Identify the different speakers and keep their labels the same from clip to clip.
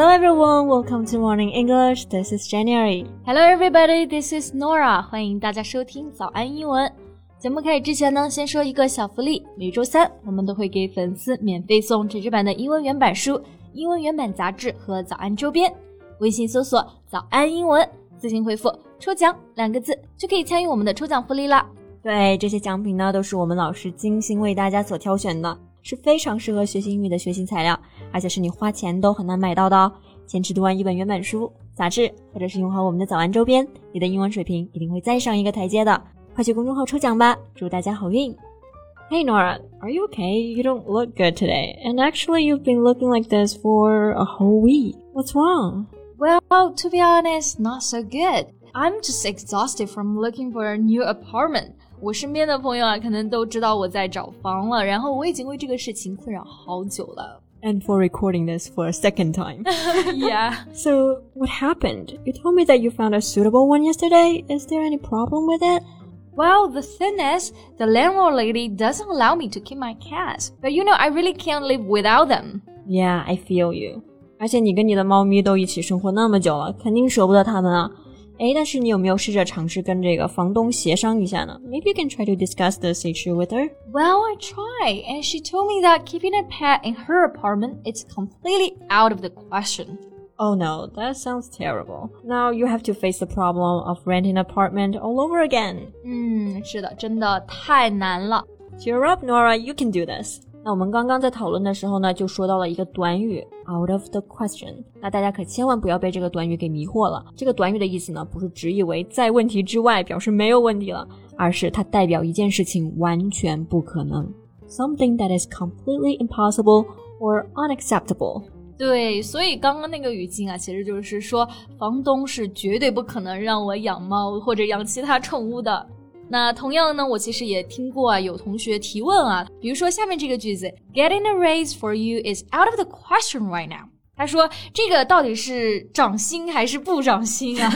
Speaker 1: Hello everyone, welcome to Morning English. This is January.
Speaker 2: Hello everybody, this is Nora. 欢迎大家收听早安英文。节目开始之前呢，先说一个小福利。每周三我们都会给粉丝免费送纸质版的英文原版书、英文原版杂志和早安周边。微信搜索“早安英文”，自行回复“抽奖”两个字就可以参与我们的抽奖福利啦。
Speaker 1: 对，这些奖品呢都是我们老师精心为大家所挑选的，是非常适合学习英语的学习材料，而且是你花钱都很难买到的哦。坚持读完一本原版书、杂志，或者是用好我们的早安周边，你的英文水平一定会再上一个台阶的。快去公众号抽奖吧，祝大家好运！Hey Nora, are you okay? You don't look good today. And actually, you've been looking like this for a whole week. What's wrong?
Speaker 2: Well, to be honest, not so good. I'm just exhausted from looking for a new apartment. 我身边的朋友啊，可能都知道我在找房了，然后我已经为这个事情困扰好久了。
Speaker 1: And for recording this for a second time.
Speaker 2: yeah.
Speaker 1: So, what happened? You told me that you found a suitable one yesterday. Is there any problem with it?
Speaker 2: Well, the thing is, the landlord lady doesn't allow me to keep my cats. But you know, I really can't live without them.
Speaker 1: Yeah, I feel you. 而且你跟你的猫咪都一起生活那么久了，肯定舍不得它们啊。 哎，但是你有没有试着尝试跟这个房东协商一下呢？Maybe you can try to discuss this issue with her.
Speaker 2: Well, I tried, and she told me that keeping a pet in her apartment is completely out of the question.
Speaker 1: Oh no, that sounds terrible. Now you have to face the problem of renting an apartment all over again.
Speaker 2: 嗯，是的，真的太难了。
Speaker 1: Cheer up, Nora, you can do this. 那我们刚刚在讨论的时候呢，就说到了一个短语 out of the question。那大家可千万不要被这个短语给迷惑了。这个短语的意思呢，不是直译为在问题之外，表示没有问题了，而是它代表一件事情完全不可能，something that is completely impossible or unacceptable。
Speaker 2: 对，所以刚刚那个语境啊，其实就是说，房东是绝对不可能让我养猫或者养其他宠物的。那同样呢，我其实也听过啊，有同学提问啊，比如说下面这个句子，Getting a raise for you is out of the question right now。他说这个到底是涨薪还是不涨薪啊？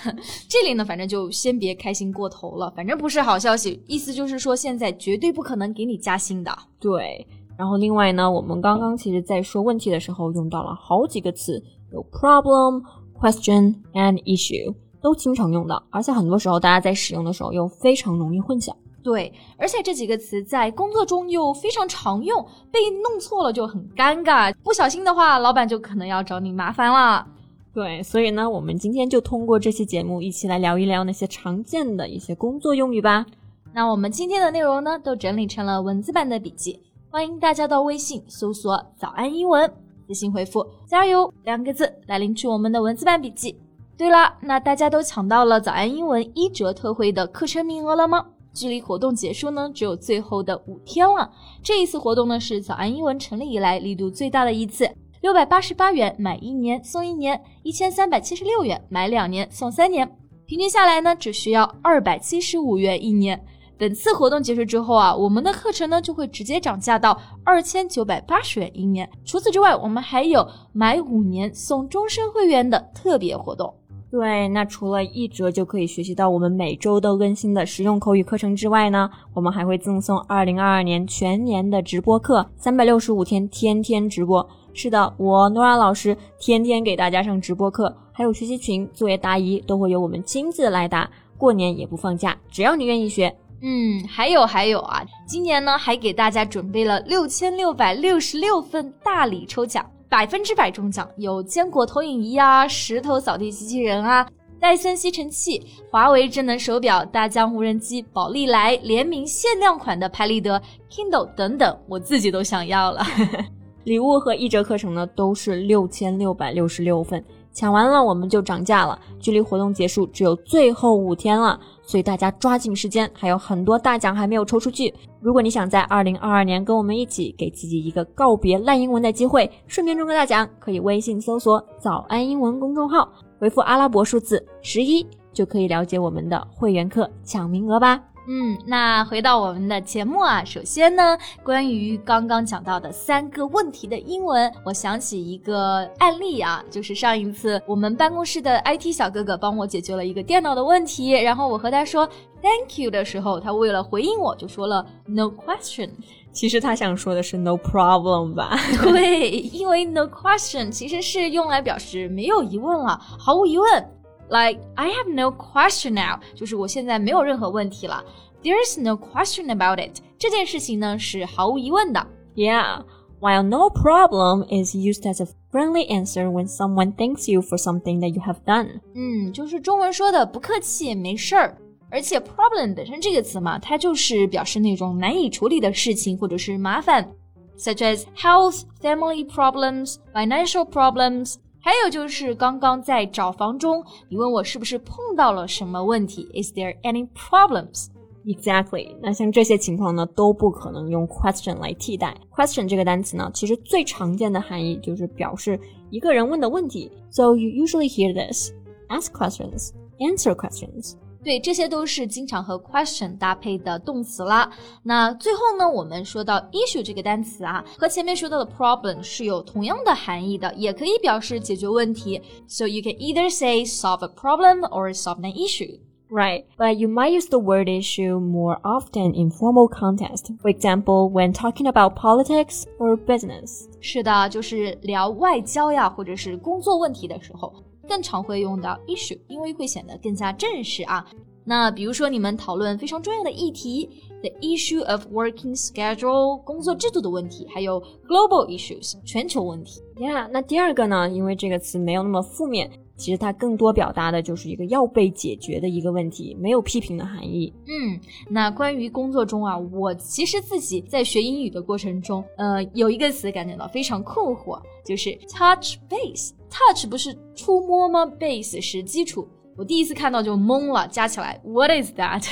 Speaker 2: 这里呢，反正就先别开心过头了，反正不是好消息，意思就是说现在绝对不可能给你加薪的。
Speaker 1: 对。然后另外呢，我们刚刚其实在说问题的时候用到了好几个词，有 problem、question and issue，都经常用到，而且很多时候大家在使用的时候又非常容易混淆。
Speaker 2: 对，而且这几个词在工作中又非常常用，被弄错了就很尴尬，不小心的话，老板就可能要找你麻烦了。
Speaker 1: 对，所以呢，我们今天就通过这期节目一起来聊一聊那些常见的一些工作用语吧。
Speaker 2: 那我们今天的内容呢，都整理成了文字版的笔记。欢迎大家到微信搜索“早安英文”，私信回复“加油”两个字来领取我们的文字版笔记。对啦，那大家都抢到了早安英文一折特惠的课程名额了吗？距离活动结束呢，只有最后的五天了。这一次活动呢，是早安英文成立以来力度最大的一次，六百八十八元买一年送一年，一千三百七十六元买两年送三年，平均下来呢，只需要二百七十五元一年。本次活动结束之后啊，我们的课程呢就会直接涨价到二千九百八十元一年。除此之外，我们还有买五年送终身会员的特别活动。
Speaker 1: 对，那除了一折就可以学习到我们每周都更新的实用口语课程之外呢，我们还会赠送二零二二年全年的直播课，三百六十五天天天直播。是的，我 Nora 老师天天给大家上直播课，还有学习群、作业答疑都会由我们亲自来答。过年也不放假，只要你愿意学。
Speaker 2: 嗯，还有还有啊，今年呢还给大家准备了六千六百六十六份大礼抽奖，百分之百中奖，有坚果投影仪啊、石头扫地机器人啊、戴森吸尘器、华为智能手表、大疆无人机、宝利来联名限量款的拍立得、Kindle 等等，我自己都想要了。
Speaker 1: 礼物和一折课程呢都是六千六百六十六份，抢完了我们就涨价了，距离活动结束只有最后五天了。所以大家抓紧时间，还有很多大奖还没有抽出去。如果你想在二零二二年跟我们一起给自己一个告别烂英文的机会，顺便中个大奖，可以微信搜索“早安英文”公众号，回复阿拉伯数字十一，就可以了解我们的会员课抢名额吧。
Speaker 2: 嗯，那回到我们的节目啊，首先呢，关于刚刚讲到的三个问题的英文，我想起一个案例啊，就是上一次我们办公室的 IT 小哥哥帮我解决了一个电脑的问题，然后我和他说 Thank you 的时候，他为了回应我就说了 No question。
Speaker 1: 其实他想说的是 No problem 吧？
Speaker 2: 对，因为 No question 其实是用来表示没有疑问了，毫无疑问。Like I have no question now，就是我现在没有任何问题了。There's no question about it，这件事情呢是毫无疑问的。
Speaker 1: Yeah. While no problem is used as a friendly answer when someone thanks you for something that you have done.
Speaker 2: 嗯，就是中文说的不客气，没事儿。而且 problem 本身这个词嘛，它就是表示那种难以处理的事情或者是麻烦，such as health, family problems, financial problems. 还有就是刚刚在找房中，你问我是不是碰到了什么问题？Is there any problems?
Speaker 1: Exactly。那像这些情况呢，都不可能用 question 来替代。question 这个单词呢，其实最常见的含义就是表示一个人问的问题。So you usually hear this: ask questions, answer questions.
Speaker 2: 对，这些都是经常和 question 搭配的动词啦。那最后呢，我们说到 issue 这个单词啊，和前面说到的 problem 是有同样的含义的，也可以表示解决问题。So you can either say solve a problem or solve an issue.
Speaker 1: Right, but you might use the word issue more often in formal context. For example, when talking about politics or business.
Speaker 2: 是的，就是聊外交呀，或者是工作问题的时候。 更常会用到 issue，因为会显得更加正式啊。那比如说你们讨论非常重要的议题，the issue of working schedule 工作制度的问题，还有 global issues 全球问题。
Speaker 1: Yeah，那第二个呢？因为这个词没有那么负面。其实它更多表达的就是一个要被解决的一个问题，没有批评的含义。
Speaker 2: 嗯，那关于工作中啊，我其实自己在学英语的过程中，呃，有一个词感觉到非常困惑，就是 touch base。touch 不是触摸吗？base 是基础。我第一次看到就懵了，加起来，What is that?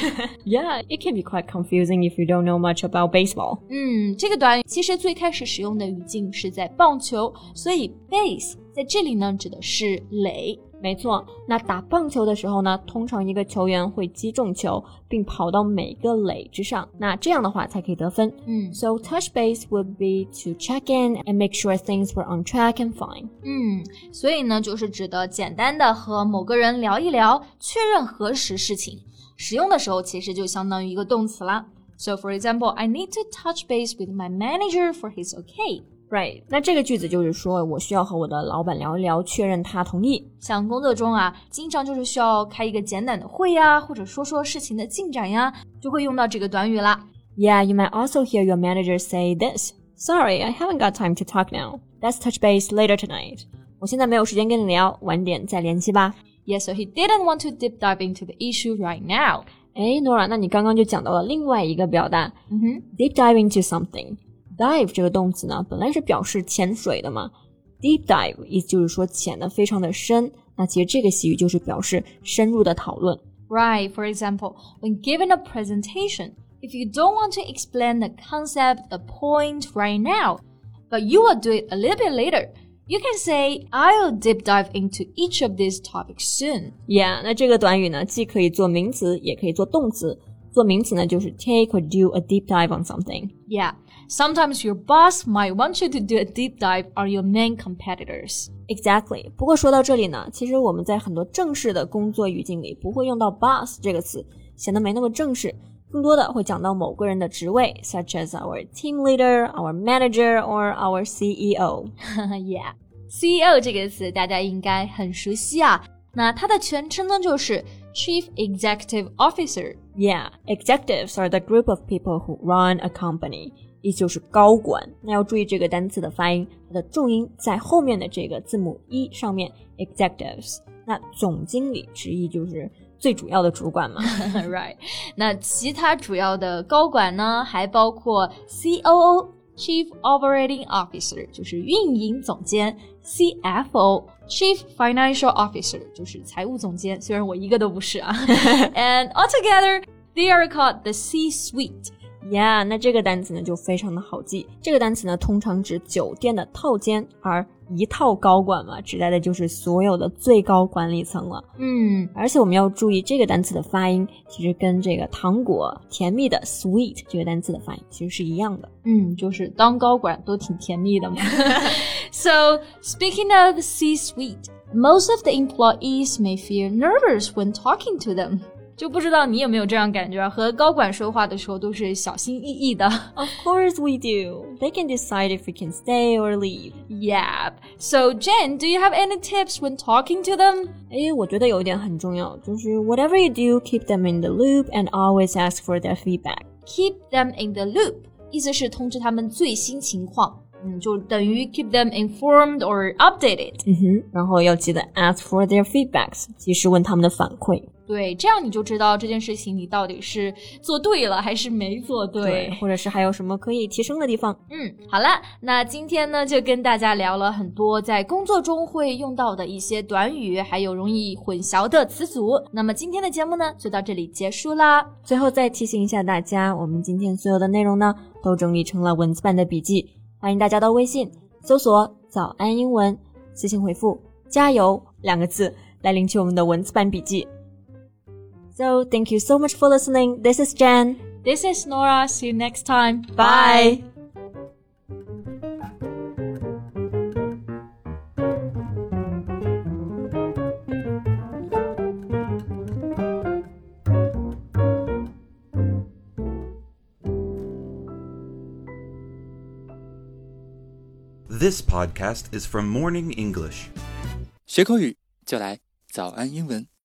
Speaker 1: Yeah, it can be quite confusing if you don't know much about baseball.
Speaker 2: 嗯，这个短语其实最开始使用的语境是在棒球，所以 base 在这里呢指的是垒。
Speaker 1: 没错，那打棒球的时候呢，通常一个球员会击中球，并跑到每个垒之上，那这样的话才可以得分。
Speaker 2: 嗯
Speaker 1: ，So touch base would be to check in and make sure things were on track and fine。
Speaker 2: 嗯，所以呢，就是指的简单的和某个人聊一聊，确认核实事情。使用的时候其实就相当于一个动词啦。So for example, I need to touch base with my manager for his okay.
Speaker 1: Right，那这个句子就是说我需要和我的老板聊一聊，确认他同意。
Speaker 2: 像工作中啊，经常就是需要开一个简短的会呀，或者说说事情的进展呀，就会用到这个短语啦。
Speaker 1: Yeah, you might also hear your manager say this. Sorry, I haven't got time to talk now. Let's touch base later tonight. 我现在没有时间跟你聊，晚点再联系吧。
Speaker 2: Yes, so he didn't want to deep dive into the issue right now.
Speaker 1: 哎，Nora，那你刚刚就讲到了另外一个表达，
Speaker 2: 嗯哼，
Speaker 1: deep dive into something。 dive 这个动词呢，本来是表示潜水的嘛，deep dive 意思就是说潜的非常的深。那其实这个习语就是表示深入的讨论。
Speaker 2: Right. For example, when given a presentation, if you don't want to explain the concept, the point right now, but you will do it a little bit later. You can say, I'll deep dive into each of these topics soon.
Speaker 1: Yeah，那这个短语呢，既可以做名词，也可以做动词。做名词呢，就是 take or do a deep dive on something.
Speaker 2: Yeah. Sometimes your boss might want you to do a deep dive on your main competitors.
Speaker 1: Exactly. 不过说到这里呢，其实我们在很多正式的工作语境里不会用到 boss 这个词，显得没那么正式。更多的会讲到某个人的职位，such as our team leader, our manager, or our CEO.
Speaker 2: yeah, CEO 这个词大家应该很熟悉啊。那它的全称呢就是 Chief Executive Officer.
Speaker 1: Yeah, executives are the group of people who run a company. 意思就是高管。那要注意这个单词的发音，它的重音在后面的这个字母 e 上面，executives。那总经理直译就是最主要的主管嘛，
Speaker 2: right？那其他主要的高管呢，还包括 COO。Chief Operating Officer 就是运营总监，CFO Chief Financial Officer 就是财务总监。虽然我一个都不是啊。And altogether, they are called the C-suite.
Speaker 1: Yeah，那这个单词呢就非常的好记。这个单词呢通常指酒店的套间，而一套高管嘛，指代的就是所有的最高管理层了。
Speaker 2: 嗯，
Speaker 1: 而且我们要注意这个单词的发音，其实跟这个糖果甜蜜的 sweet 这个单词的发音其实是一样的。
Speaker 2: 嗯，就是当高管都挺甜蜜的嘛。so speaking of C-suite, most of the employees may feel nervous when talking to them. 就不知道你有没有这样感觉，和高管说话的时候都是小心翼翼的。
Speaker 1: Of course we do. They can decide if we can stay or leave.
Speaker 2: Yeah. So Jen, do you have any tips when talking to them?
Speaker 1: 哎，我觉得有一点很重要，就是 whatever you do, keep them in the loop and always ask for their feedback.
Speaker 2: Keep them in the loop，意思是通知他们最新情况。嗯，就等于 keep them informed or updated。
Speaker 1: 嗯哼，然后要记得 ask for their feedbacks，及时问他们的反馈。
Speaker 2: 对，这样你就知道这件事情你到底是做对了还是没做对，
Speaker 1: 或者是还有什么可以提升的地方。
Speaker 2: 嗯，好了，那今天呢就跟大家聊了很多在工作中会用到的一些短语，还有容易混淆的词组。那么今天的节目呢就到这里结束啦。
Speaker 1: 最后再提醒一下大家，我们今天所有的内容呢都整理成了文字版的笔记。欢迎大家到微信搜索“早安英文”，私信回复“加油”两个字来领取我们的文字版笔记。So thank you so much for listening. This is Jen.
Speaker 2: This is Nora. See you next time.
Speaker 1: Bye.
Speaker 3: This podcast is from Morning English.
Speaker 4: 学口语就来早安英文。